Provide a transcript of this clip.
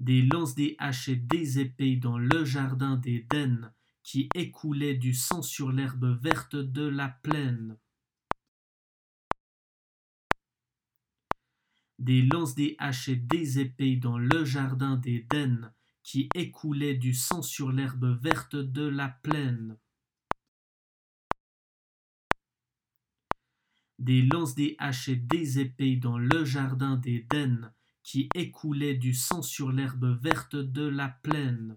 Des haches et des épées dans le jardin d'Éden, qui écoulait du sang sur l'herbe verte de la plaine. Des haches et des épées dans le jardin d'Éden, qui écoulait du sang sur l'herbe verte de la plaine. Des lances, des haches des épées dans le jardin d'Éden, qui écoulait du sang sur l'herbe verte de la plaine.